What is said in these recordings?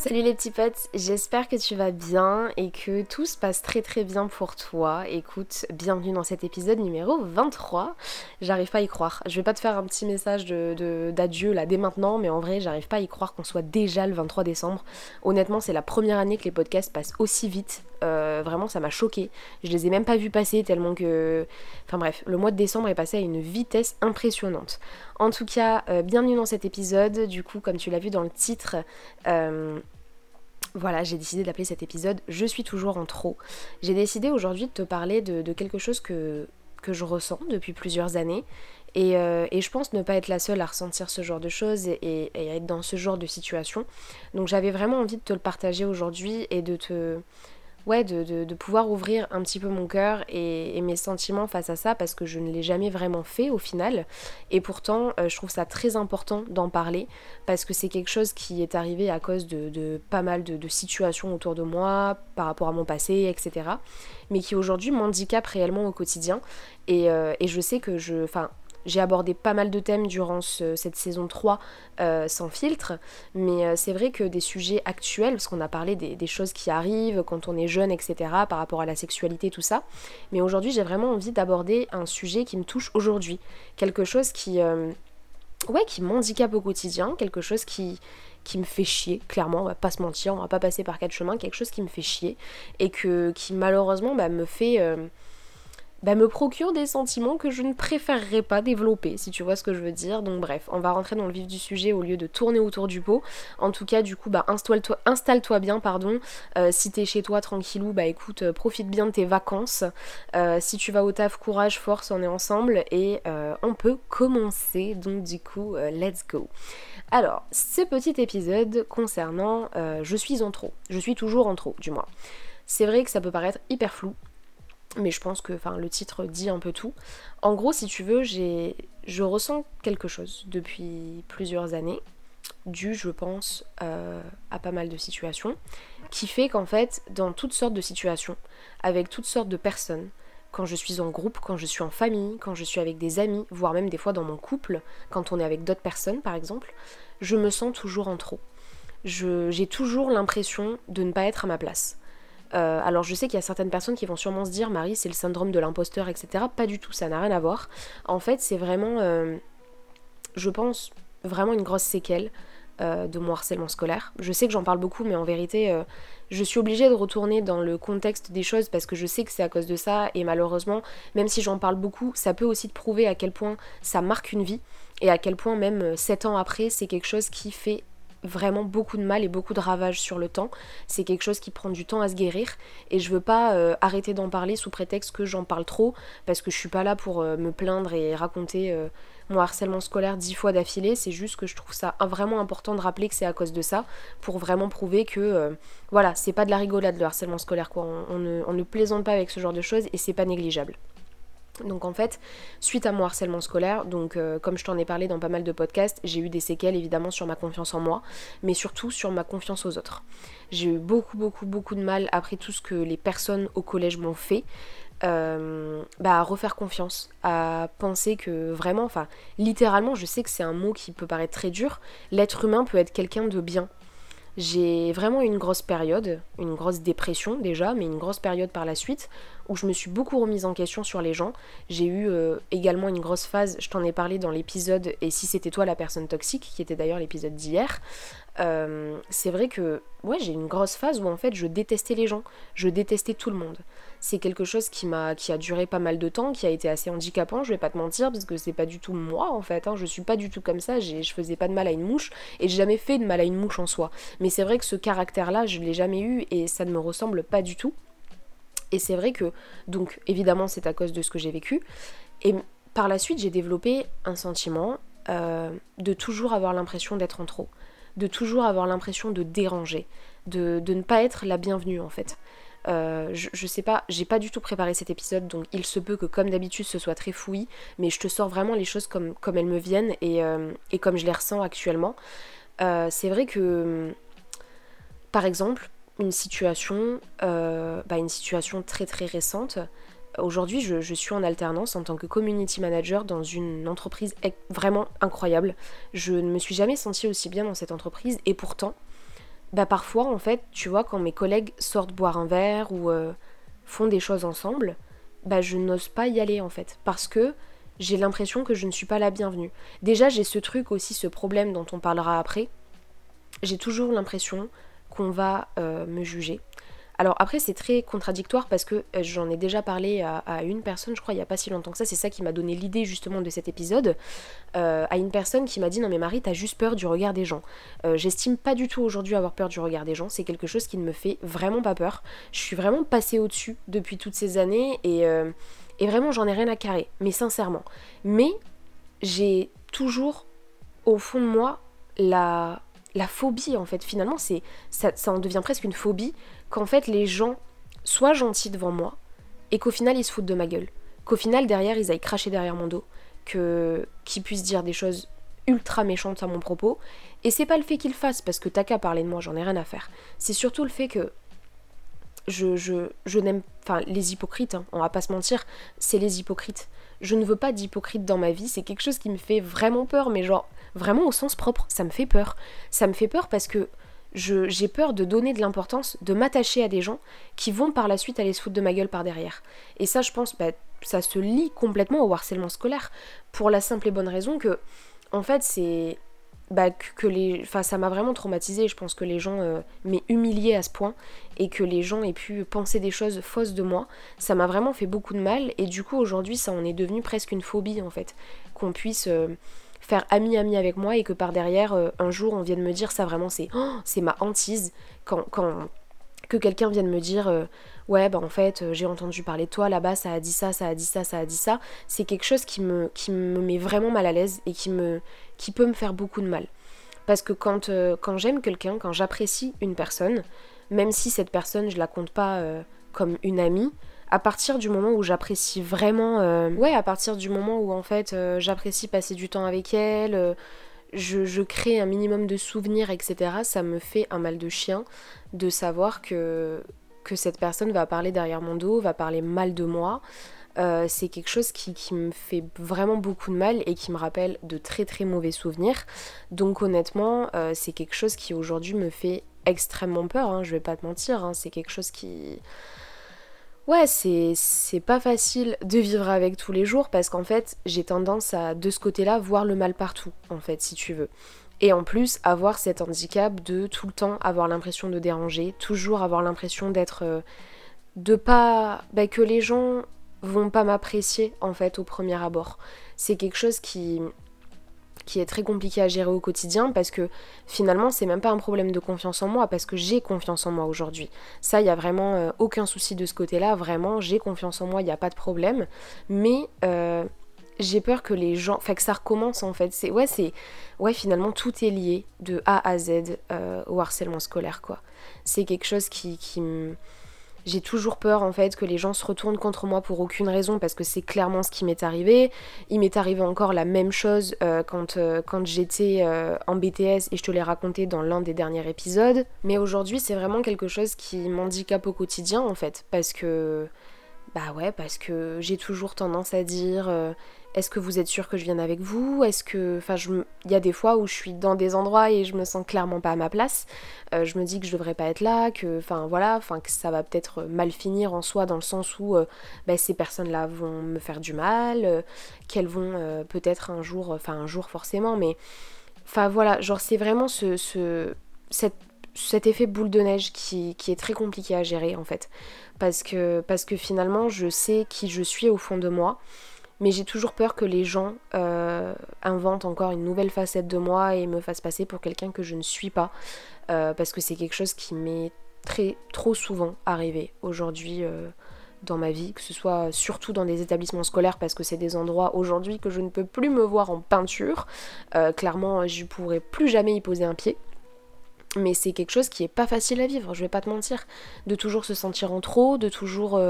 Salut les petits potes, j'espère que tu vas bien et que tout se passe très très bien pour toi. Écoute, bienvenue dans cet épisode numéro 23. J'arrive pas à y croire. Je vais pas te faire un petit message de, d'adieu là dès maintenant, mais en vrai, j'arrive pas à y croire qu'on soit déjà le 23 décembre. Honnêtement, c'est la première année que les podcasts passent aussi vite. Euh, vraiment, ça m'a choqué. Je les ai même pas vus passer tellement que. Enfin bref, le mois de décembre est passé à une vitesse impressionnante. En tout cas, euh, bienvenue dans cet épisode. Du coup, comme tu l'as vu dans le titre, euh, voilà, j'ai décidé d'appeler cet épisode Je suis toujours en trop. J'ai décidé aujourd'hui de te parler de, quelque chose que, que je ressens depuis plusieurs années. Euh, et, je pense ne pas être la seule à ressentir ce genre de choses et, et à être dans ce genre de situation. Donc j'avais vraiment envie de te le partager aujourd'hui et de te, ouais, de, pouvoir ouvrir un petit peu mon cœur et, mes sentiments face à ça parce que je ne l'ai jamais vraiment fait au final. Et pourtant, euh, je trouve ça très important d'en parler parce que c'est quelque chose qui est arrivé à cause de, pas mal de, situations autour de moi, par rapport à mon passé, etc. Mais qui aujourd'hui m'handicape réellement au quotidien. Et, euh, et je sais que je. Enfin, j'ai abordé pas mal de thèmes durant cette saison 3 euh, sans filtre, mais euh, c'est vrai que des sujets actuels, parce qu'on a parlé des, choses qui arrivent quand on est jeune, etc., par rapport à la sexualité, tout ça, mais aujourd'hui j'ai vraiment envie d'aborder un sujet qui me touche aujourd'hui, quelque chose qui... Euh, ouais, qui m'handicape au quotidien, quelque chose qui, qui me fait chier, clairement, on va pas se mentir, on va pas passer par quatre chemins, quelque chose qui me fait chier et que qui malheureusement bah, me fait bah, me procure des sentiments que je ne préférerais pas développer, si tu vois ce que je veux dire. Donc bref, on va rentrer dans le vif du sujet au lieu de tourner autour du pot. En tout cas, du coup, bah, installe-toi installe bien, pardon. Euh, si t'es chez toi tranquillou, bah écoute, euh, profite bien de tes vacances. Euh, si tu vas au taf, courage, force, on est ensemble et on peut commencer. Donc du coup, let's go. Alors, ce petit épisode concernant je suis en trop. Je suis toujours en trop, du moins. C'est vrai que ça peut paraître hyper flou, mais je pense que enfin, le titre dit un peu tout. En gros, si tu veux, j'ai, je ressens quelque chose depuis plusieurs années, dû, je pense, euh, à pas mal de situations, qui fait qu'en fait, dans toutes sortes de situations, avec toutes sortes de personnes, quand je suis en groupe, quand je suis en famille, quand je suis avec des amis, voire même des fois dans mon couple, quand on est avec d'autres personnes par exemple, je me sens toujours en trop. j'ai toujours l'impression de ne pas être à ma place. Euh, alors je sais qu'il y a certaines personnes qui vont sûrement se dire Marie c'est le syndrome de l'imposteur etc. Pas du tout, ça n'a rien à voir. En fait c'est vraiment, euh, je pense, vraiment une grosse séquelle euh, de mon harcèlement scolaire. Je sais que j'en parle beaucoup mais en vérité je suis obligée de retourner dans le contexte des choses parce que je sais que c'est à cause de ça et malheureusement même si j'en parle beaucoup ça peut aussi te prouver à quel point ça marque une vie et à quel point même 7 ans après c'est quelque chose qui fait vraiment beaucoup de mal et beaucoup de ravages sur le temps. C'est quelque chose qui prend du temps à se guérir et je veux pas euh, arrêter d'en parler sous prétexte que j'en parle trop parce que je suis pas là pour euh, me plaindre et raconter euh, mon harcèlement scolaire dix fois d'affilée. C'est juste que je trouve ça vraiment important de rappeler que c'est à cause de ça pour vraiment prouver que voilà, c'est pas de la rigolade le harcèlement scolaire quoi. On, ne, on ne plaisante pas avec ce genre de choses et c'est pas négligeable. Donc en fait, suite à mon harcèlement scolaire, donc euh, comme je t'en ai parlé dans pas mal de podcasts, j'ai eu des séquelles évidemment sur ma confiance en moi, mais surtout sur ma confiance aux autres. J'ai eu beaucoup beaucoup beaucoup de mal après tout ce que les personnes au collège m'ont fait. Euh, bah, à refaire confiance, à penser que vraiment, enfin littéralement, je sais que c'est un mot qui peut paraître très dur, l'être humain peut être quelqu'un de bien, j'ai vraiment eu une grosse période, une grosse dépression déjà, mais une grosse période par la suite, où je me suis beaucoup remise en question sur les gens. J'ai eu euh, également une grosse phase, je t'en ai parlé dans l'épisode Et si c'était toi la personne toxique, qui était d'ailleurs l'épisode d'hier. Euh, c'est vrai que ouais, j'ai une grosse phase où en fait je détestais les gens, je détestais tout le monde. C'est quelque chose qui m'a qui a duré pas mal de temps, qui a été assez handicapant, je vais pas te mentir, parce que c'est pas du tout moi en fait, hein. je suis pas du tout comme ça, je faisais pas de mal à une mouche, et j'ai jamais fait de mal à une mouche en soi. Mais c'est vrai que ce caractère-là, je l'ai jamais eu, et ça ne me ressemble pas du tout. Et c'est vrai que, donc évidemment c'est à cause de ce que j'ai vécu, et par la suite j'ai développé un sentiment euh, de toujours avoir l'impression d'être en trop, de toujours avoir l'impression de déranger, de, ne pas être la bienvenue en fait. Euh, je, sais pas, j'ai pas du tout préparé cet épisode, donc il se peut que comme d'habitude ce soit très fouillis, mais je te sors vraiment les choses comme, comme elles me viennent et, euh, comme je les ressens actuellement. c'est vrai que, par exemple, une situation, euh, bah une situation très très récente. Aujourd'hui, je, suis en alternance en tant que community manager dans une entreprise vraiment incroyable. Je ne me suis jamais sentie aussi bien dans cette entreprise et pourtant, bah parfois en fait, tu vois, quand mes collègues sortent boire un verre ou euh, font des choses ensemble, bah je n'ose pas y aller en fait. Parce que j'ai l'impression que je ne suis pas la bienvenue. Déjà, j'ai ce truc aussi, ce problème dont on parlera après. J'ai toujours l'impression qu'on va euh, me juger. Alors après c'est très contradictoire parce que euh, j'en ai déjà parlé à, une personne, je crois il n'y a pas si longtemps que ça, c'est ça qui m'a donné l'idée justement de cet épisode, euh, à une personne qui m'a dit non mais Marie t'as juste peur du regard des gens. Euh, j'estime pas du tout aujourd'hui avoir peur du regard des gens, c'est quelque chose qui ne me fait vraiment pas peur. Je suis vraiment passée au-dessus depuis toutes ces années et, vraiment j'en ai rien à carrer, mais sincèrement. Mais j'ai toujours au fond de moi la phobie en fait finalement ça, ça en devient presque une phobie qu'en fait les gens soient gentils devant moi et qu'au final ils se foutent de ma gueule. Qu'au final derrière ils aillent cracher derrière mon dos, que qu'ils puissent dire des choses ultra méchantes à mon propos. Et c'est pas le fait qu'ils fassent parce que t'as qu'à parler de moi, j'en ai rien à faire. C'est surtout le fait que je, je, je n'aime. Enfin, les hypocrites, hein, on va pas se mentir, c'est les hypocrites. Je ne veux pas d'hypocrite dans ma vie, c'est quelque chose qui me fait vraiment peur, mais genre, vraiment au sens propre, ça me fait peur. Ça me fait peur parce que j'ai peur de donner de l'importance, de m'attacher à des gens qui vont par la suite aller se foutre de ma gueule par derrière. Et ça, je pense, bah, ça se lie complètement au harcèlement scolaire, pour la simple et bonne raison que, en fait, c'est bah, que, les, enfin, ça m'a vraiment traumatisé. Je pense que les gens euh, m'aient humilié à ce point et que les gens aient pu penser des choses fausses de moi. Ça m'a vraiment fait beaucoup de mal et du coup aujourd'hui ça en est devenu presque une phobie en fait, qu'on puisse euh, faire ami-ami avec moi et que par derrière, euh, un jour, on vienne me dire ça vraiment, c'est oh, c'est ma hantise. Quand, quand que quelqu'un vienne me dire euh, ouais bah en fait euh, j'ai entendu parler de toi là-bas ça a dit ça ça a dit ça ça a dit ça c'est quelque chose qui me qui me met vraiment mal à l'aise et qui me qui peut me faire beaucoup de mal parce que quand quand j'aime quelqu'un quand j'apprécie une personne même si cette personne je la compte pas comme une amie à partir du moment où j'apprécie vraiment, euh, ouais, à partir du moment où en fait euh, j'apprécie passer du temps avec elle, euh, je, crée un minimum de souvenirs, etc., ça me fait un mal de chien de savoir que, cette personne va parler derrière mon dos, va parler mal de moi. c'est quelque chose qui, me fait vraiment beaucoup de mal et qui me rappelle de très très mauvais souvenirs. Donc honnêtement, c'est quelque chose qui aujourd'hui me fait extrêmement peur, hein, je vais pas te mentir, hein. c'est quelque chose qui ouais, c'est pas facile de vivre avec tous les jours parce qu'en fait, j'ai tendance à, de ce côté-là, voir le mal partout, en fait, si tu veux. Et en plus, avoir cet handicap de tout le temps avoir l'impression de déranger, toujours avoir l'impression d'être. Euh, de pas. Bah, que les gens vont pas m'apprécier, en fait, au premier abord. C'est quelque chose qui, qui est très compliqué à gérer au quotidien parce que finalement c'est même pas un problème de confiance en moi parce que j'ai confiance en moi aujourd'hui. Ça, il y a vraiment euh, aucun souci de ce côté-là, vraiment j'ai confiance en moi, il n'y a pas de problème. Mais euh, j'ai peur que les gens, enfin que ça recommence en fait. C'est ouais, c'est ouais finalement tout est lié de A à Z euh, au harcèlement scolaire quoi. C'est quelque chose qui, qui me j'ai toujours peur en fait que les gens se retournent contre moi pour aucune raison parce que c'est clairement ce qui m'est arrivé. Il m'est arrivé encore la même chose euh, quand, euh, quand j'étais euh, en BTS et je te l'ai raconté dans l'un des derniers épisodes. Mais aujourd'hui c'est vraiment quelque chose qui m'handicape au quotidien en fait parce que bah ouais parce que j'ai toujours tendance à dire est-ce que vous êtes sûr que je vienne avec vous? Est-ce que. Enfin, il y a des fois où je suis dans des endroits et je me sens clairement pas à ma place. Euh, je me dis que je devrais pas être là, que. Enfin, voilà, enfin, que ça va peut-être mal finir en soi dans le sens où euh, bah, ces personnes-là vont me faire du mal, euh, qu'elles vont peut-être un jour. Enfin, un jour forcément, mais. Enfin, voilà, genre, c'est vraiment ce. cet effet boule de neige qui, qui, est très compliqué à gérer en fait. Parce que, parce que finalement, je sais qui je suis au fond de moi mais j'ai toujours peur que les gens euh, inventent encore une nouvelle facette de moi et me fassent passer pour quelqu'un que je ne suis pas, euh, parce que c'est quelque chose qui m'est très trop souvent arrivé aujourd'hui euh, dans ma vie, que ce soit surtout dans des établissements scolaires, parce que c'est des endroits aujourd'hui que je ne peux plus me voir en peinture. clairement, je ne pourrais plus jamais y poser un pied. Mais c'est quelque chose qui est pas facile à vivre, je vais pas te mentir. De toujours se sentir en trop, de toujours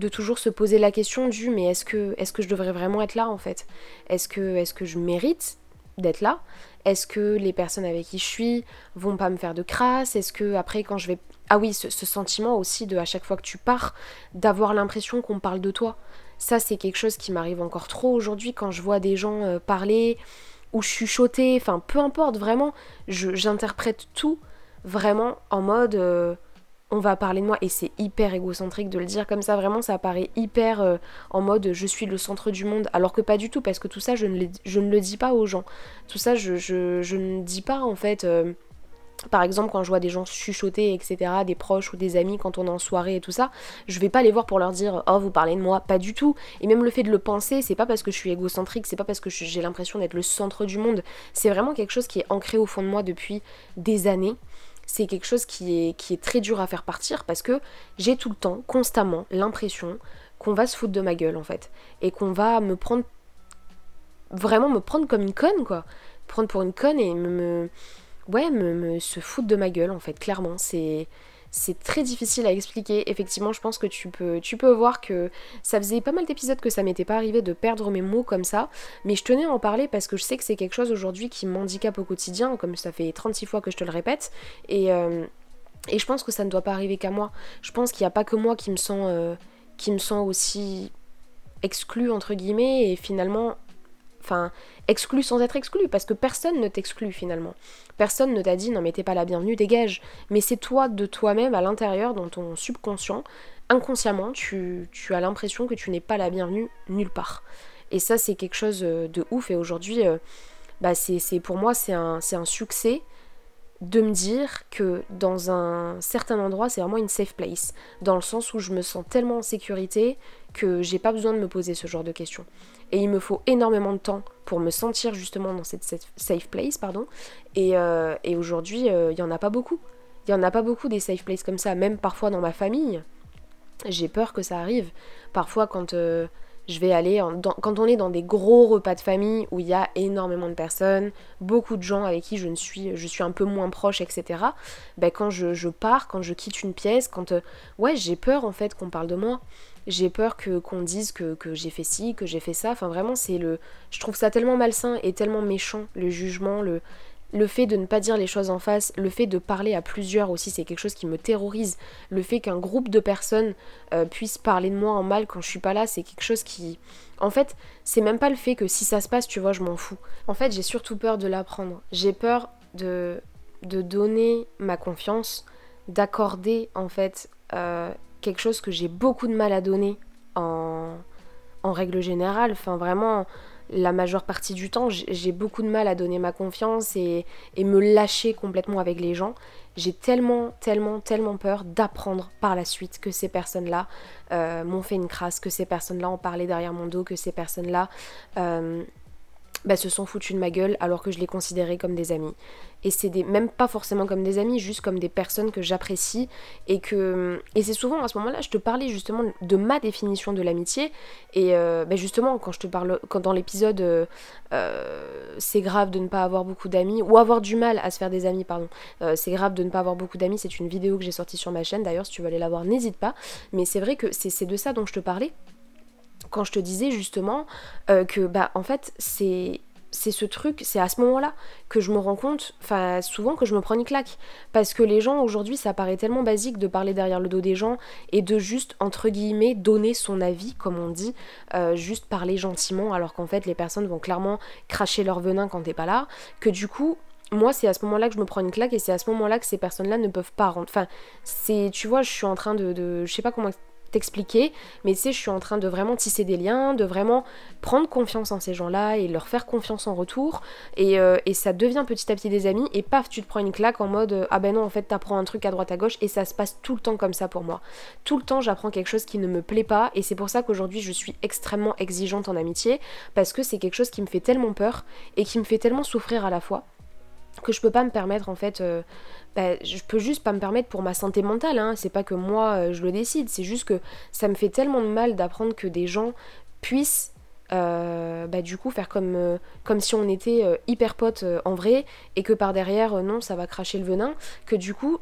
de toujours se poser la question du mais est-ce que, est que je devrais vraiment être là en fait? Est-ce que, est que je mérite d'être là? Est-ce que les personnes avec qui je suis vont pas me faire de crasse? Est-ce que après quand je vais... Ah oui, ce, sentiment aussi de à chaque fois que tu pars, d'avoir l'impression qu'on parle de toi? Ça c'est quelque chose qui m'arrive encore trop aujourd'hui quand je vois des gens euh, parler ou chuchoter, enfin peu importe vraiment, j'interprète tout vraiment en mode euh, on va parler de moi. Et c'est hyper égocentrique de le dire comme ça, vraiment ça paraît hyper euh, en mode je suis le centre du monde. Alors que pas du tout parce que tout ça je ne, le dis pas aux gens. Tout ça je, je, ne dis pas en fait... Euh, par exemple, quand je vois des gens chuchoter, etc., des proches ou des amis quand on est en soirée et tout ça, je vais pas les voir pour leur dire Oh, vous parlez de moi, pas du tout. Et même le fait de le penser, c'est pas parce que je suis égocentrique, c'est pas parce que j'ai l'impression d'être le centre du monde. C'est vraiment quelque chose qui est ancré au fond de moi depuis des années. C'est quelque chose qui est, qui est très dur à faire partir parce que j'ai tout le temps, constamment, l'impression qu'on va se foutre de ma gueule en fait. Et qu'on va me prendre. Vraiment me prendre comme une conne quoi. Prendre pour une conne et me ouais, me, se foutre de ma gueule en fait, clairement. C'est c'est très difficile à expliquer. Effectivement, je pense que tu peux, tu peux voir que ça faisait pas mal d'épisodes que ça m'était pas arrivé de perdre mes mots comme ça, mais je tenais à en parler parce que je sais que c'est quelque chose aujourd'hui qui m'handicape au quotidien, comme ça fait 36 fois que je te le répète, et, euh, et je pense que ça ne doit pas arriver qu'à moi. Je pense qu'il n'y a pas que moi qui me sens, euh, qui me sens aussi exclue entre guillemets, et finalement enfin, exclu sans être exclu, parce que personne ne t'exclut finalement. Personne ne t'a dit non mais t'es pas la bienvenue, dégage. Mais c'est toi de toi-même à l'intérieur, dans ton subconscient, inconsciemment, tu, as l'impression que tu n'es pas la bienvenue nulle part. Et ça c'est quelque chose euh, de ouf, et aujourd'hui, euh, bah, c'est pour moi c'est un, un succès de me dire que dans un certain endroit, c'est vraiment une safe place, dans le sens où je me sens tellement en sécurité que j'ai pas besoin de me poser ce genre de questions. Et il me faut énormément de temps pour me sentir justement dans cette safe place, pardon. Et, euh, aujourd'hui, euh, il n'y en a pas beaucoup. Il n'y en a pas beaucoup des safe places comme ça, même parfois dans ma famille. J'ai peur que ça arrive. Parfois quand euh, je vais aller, quand on est dans des gros repas de famille où il y a énormément de personnes, beaucoup de gens avec qui je ne suis, je suis un peu moins proche, etc. Ben quand je, pars, quand je quitte une pièce, quand ouais j'ai peur en fait qu'on parle de moi j'ai peur que qu'on dise que, j'ai fait ci, que j'ai fait ça. Enfin vraiment c'est le. Je trouve ça tellement malsain et tellement méchant, le jugement, le. Le fait de ne pas dire les choses en face, le fait de parler à plusieurs aussi, c'est quelque chose qui me terrorise. Le fait qu'un groupe de personnes euh, puisse parler de moi en mal quand je suis pas là, c'est quelque chose qui. En fait, c'est même pas le fait que si ça se passe, tu vois, je m'en fous. En fait, j'ai surtout peur de l'apprendre. J'ai peur de, de donner ma confiance, d'accorder en fait euh, quelque chose que j'ai beaucoup de mal à donner en, en règle générale. Enfin, vraiment, la majeure partie du temps, j'ai beaucoup de mal à donner ma confiance et, et me lâcher complètement avec les gens. J'ai tellement, tellement, tellement peur d'apprendre par la suite que ces personnes-là euh, m'ont fait une crasse, que ces personnes-là ont parlé derrière mon dos, que ces personnes-là euh, bah, se sont foutus de ma gueule alors que je les considérais comme des amis. Et c'est même pas forcément comme des amis, juste comme des personnes que j'apprécie et que et c'est souvent à ce moment-là je te parlais justement de ma définition de l'amitié et euh, bah, justement quand je te parle quand dans l'épisode euh, euh, c'est grave de ne pas avoir beaucoup d'amis ou avoir du mal à se faire des amis pardon c'est grave de ne pas avoir beaucoup d'amis c'est une vidéo que j'ai sortie sur ma chaîne d'ailleurs si tu veux aller la voir n'hésite pas mais c'est vrai que c'est de ça dont je te parlais quand je te disais justement euh, que bah en fait c'est c'est ce truc, c'est à ce moment-là que je me rends compte, enfin souvent que je me prends une claque. Parce que les gens aujourd'hui, ça paraît tellement basique de parler derrière le dos des gens et de juste, entre guillemets, donner son avis, comme on dit, euh, juste parler gentiment, alors qu'en fait les personnes vont clairement cracher leur venin quand t'es pas là, que du coup, moi, c'est à ce moment-là que je me prends une claque et c'est à ce moment-là que ces personnes-là ne peuvent pas rentrer. Enfin, c'est, tu vois, je suis en train de, de je sais pas comment t'expliquer, mais tu sais, je suis en train de vraiment tisser des liens, de vraiment prendre confiance en ces gens-là et leur faire confiance en retour, et, euh, et, ça devient petit à petit des amis, et paf, tu te prends une claque en mode euh, ah ben non, en fait, t'apprends un truc à droite à gauche, et ça se passe tout le temps comme ça pour moi. Tout le temps, j'apprends quelque chose qui ne me plaît pas, et c'est pour ça qu'aujourd'hui, je suis extrêmement exigeante en amitié, parce que c'est quelque chose qui me fait tellement peur et qui me fait tellement souffrir à la fois que je peux pas me permettre en fait euh, bah, je peux juste pas me permettre pour ma santé mentale hein. c'est pas que moi euh, je le décide c'est juste que ça me fait tellement de mal d'apprendre que des gens puissent euh, bah, du coup faire comme, comme si on était hyper potes en vrai et que par derrière non ça va cracher le venin que du coup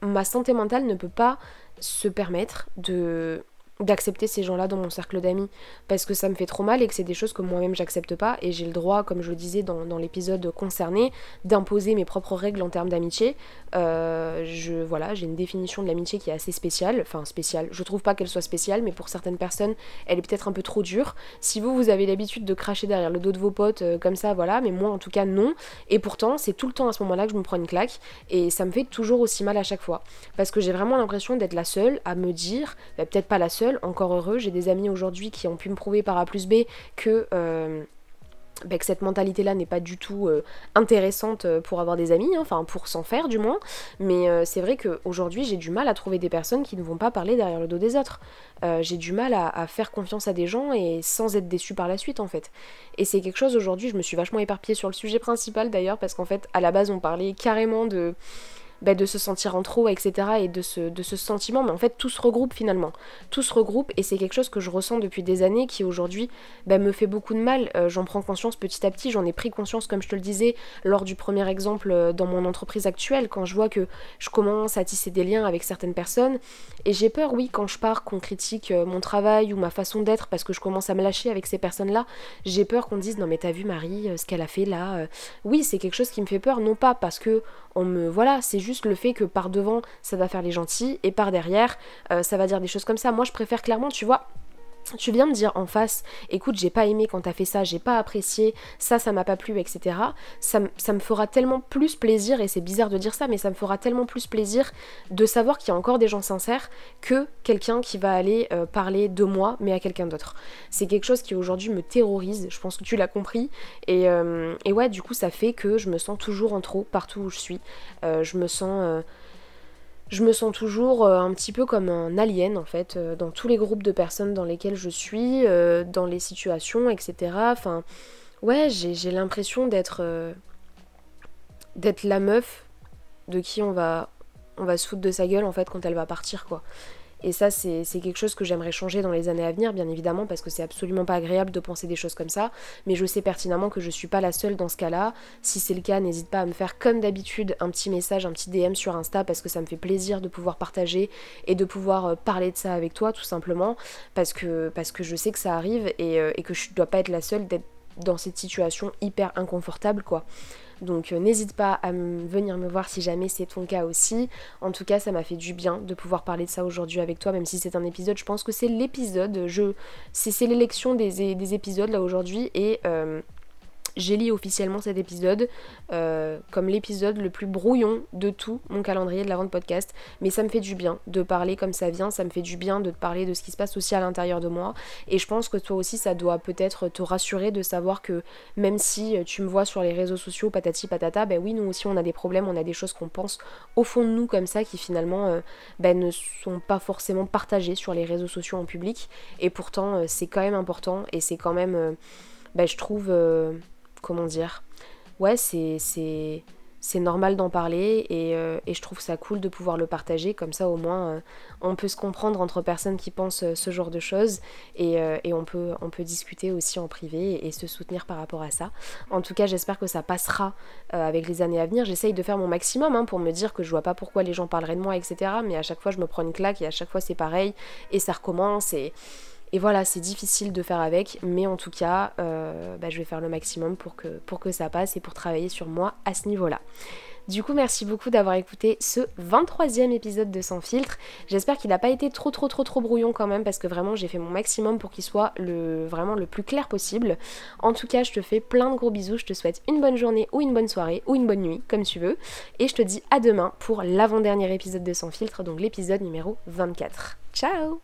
ma santé mentale ne peut pas se permettre de d'accepter ces gens-là dans mon cercle d'amis parce que ça me fait trop mal et que c'est des choses que moi-même j'accepte pas et j'ai le droit, comme je le disais dans, l'épisode concerné, d'imposer mes propres règles en termes d'amitié. Euh, je voilà, j'ai une définition de l'amitié qui est assez spéciale, enfin spéciale. Je trouve pas qu'elle soit spéciale, mais pour certaines personnes, elle est peut-être un peu trop dure. Si vous vous avez l'habitude de cracher derrière le dos de vos potes euh, comme ça, voilà, mais moi en tout cas non. Et pourtant, c'est tout le temps à ce moment-là que je me prends une claque et ça me fait toujours aussi mal à chaque fois parce que j'ai vraiment l'impression d'être la seule à me dire, bah, peut-être pas la seule encore heureux. J'ai des amis aujourd'hui qui ont pu me prouver par A plus B que, euh, bah, cette mentalité-là n'est pas du tout euh, intéressante euh, pour avoir des amis, hein, enfin pour s'en faire du moins. Mais c'est vrai qu'aujourd'hui j'ai du mal à trouver des personnes qui ne vont pas parler derrière le dos des autres. j'ai du mal à, à, faire confiance à des gens et sans être déçu par la suite en fait. Et c'est quelque chose aujourd'hui, je me suis vachement éparpillée sur le sujet principal d'ailleurs parce qu'en fait à la base on parlait carrément de bah, de se sentir en trop, etc. et de ce, de ce sentiment, mais en fait tout se regroupe finalement. Tout se regroupe et c'est quelque chose que je ressens depuis des années qui aujourd'hui bah, me fait beaucoup de mal. Euh, j'en prends conscience petit à petit, j'en ai pris conscience comme je te le disais lors du premier exemple euh, dans mon entreprise actuelle, quand je vois que je commence à tisser des liens avec certaines personnes. Et j'ai peur, oui, quand je pars, qu'on critique euh, mon travail ou ma façon d'être parce que je commence à me lâcher avec ces personnes-là, j'ai peur qu'on dise non mais t'as vu Marie, ce qu'elle a fait là. Oui, c'est quelque chose qui me fait peur, non pas parce que on me... Voilà, c'est juste le fait que par devant, ça va faire les gentils, et par derrière, euh, ça va dire des choses comme ça. Moi, je préfère clairement, tu vois, tu viens me dire en face, écoute, j'ai pas aimé quand t'as fait ça, j'ai pas apprécié, ça, ça m'a pas plu, etc. Ça, ça, me fera tellement plus plaisir, et c'est bizarre de dire ça, mais ça me fera tellement plus plaisir de savoir qu'il y a encore des gens sincères que quelqu'un qui va aller euh, parler de moi, mais à quelqu'un d'autre. C'est quelque chose qui aujourd'hui me terrorise, je pense que tu l'as compris, et, euh, et, ouais, du coup, ça fait que je me sens toujours en trop partout où je suis. Euh, je me sens je me sens toujours euh, un petit peu comme un alien en fait, euh, dans tous les groupes de personnes dans lesquels je suis, euh, dans les situations, etc. Enfin, ouais, j'ai l'impression d'être d'être la meuf de qui on va on va se foutre de sa gueule en fait quand elle va partir quoi. Et ça, c'est quelque chose que j'aimerais changer dans les années à venir, bien évidemment, parce que c'est absolument pas agréable de penser des choses comme ça. Mais je sais pertinemment que je suis pas la seule dans ce cas-là. Si c'est le cas, n'hésite pas à me faire comme d'habitude un petit message, un petit DM sur Insta, parce que ça me fait plaisir de pouvoir partager et de pouvoir euh, parler de ça avec toi, tout simplement, parce que, je sais que ça arrive et, euh, et que je dois pas être la seule d'être dans cette situation hyper inconfortable, quoi. Donc euh, n'hésite pas à venir me voir si jamais c'est ton cas aussi. En tout cas, ça m'a fait du bien de pouvoir parler de ça aujourd'hui avec toi, même si c'est un épisode. Je pense que c'est l'épisode. Je... C'est l'élection des, des, épisodes là aujourd'hui et euh, j'élis officiellement cet épisode euh, comme l'épisode le plus brouillon de tout mon calendrier de la vente podcast. Mais ça me fait du bien de parler comme ça vient, ça me fait du bien de te parler de ce qui se passe aussi à l'intérieur de moi. Et je pense que toi aussi, ça doit peut-être te rassurer de savoir que même si tu me vois sur les réseaux sociaux, patati patata, ben oui, nous aussi on a des problèmes, on a des choses qu'on pense au fond de nous comme ça qui finalement euh, ben, ne sont pas forcément partagées sur les réseaux sociaux en public. Et pourtant, euh, c'est quand même important et c'est quand même, ben, je trouve comment dire Ouais, c'est normal d'en parler euh, et, je trouve ça cool de pouvoir le partager comme ça au moins euh, on peut se comprendre entre personnes qui pensent euh, ce genre de choses et, on, peut, on peut discuter aussi en privé et, se soutenir par rapport à ça. En tout cas j'espère que ça passera avec les années à venir. J'essaye de faire mon maximum hein, pour me dire que je vois pas pourquoi les gens parleraient de moi etc. Mais à chaque fois je me prends une claque et à chaque fois c'est pareil et ça recommence et et voilà, c'est difficile de faire avec, mais en tout cas, euh, bah, je vais faire le maximum pour que, ça passe et pour travailler sur moi à ce niveau-là. Du coup, merci beaucoup d'avoir écouté ce 23e épisode de Sans filtre. J'espère qu'il n'a pas été trop trop trop trop brouillon quand même parce que vraiment j'ai fait mon maximum pour qu'il soit le, vraiment le plus clair possible. En tout cas, je te fais plein de gros bisous, je te souhaite une bonne journée ou une bonne soirée ou une bonne nuit, comme tu veux. Et je te dis à demain pour l'avant-dernier épisode de Sans filtre, donc l'épisode numéro 24. Ciao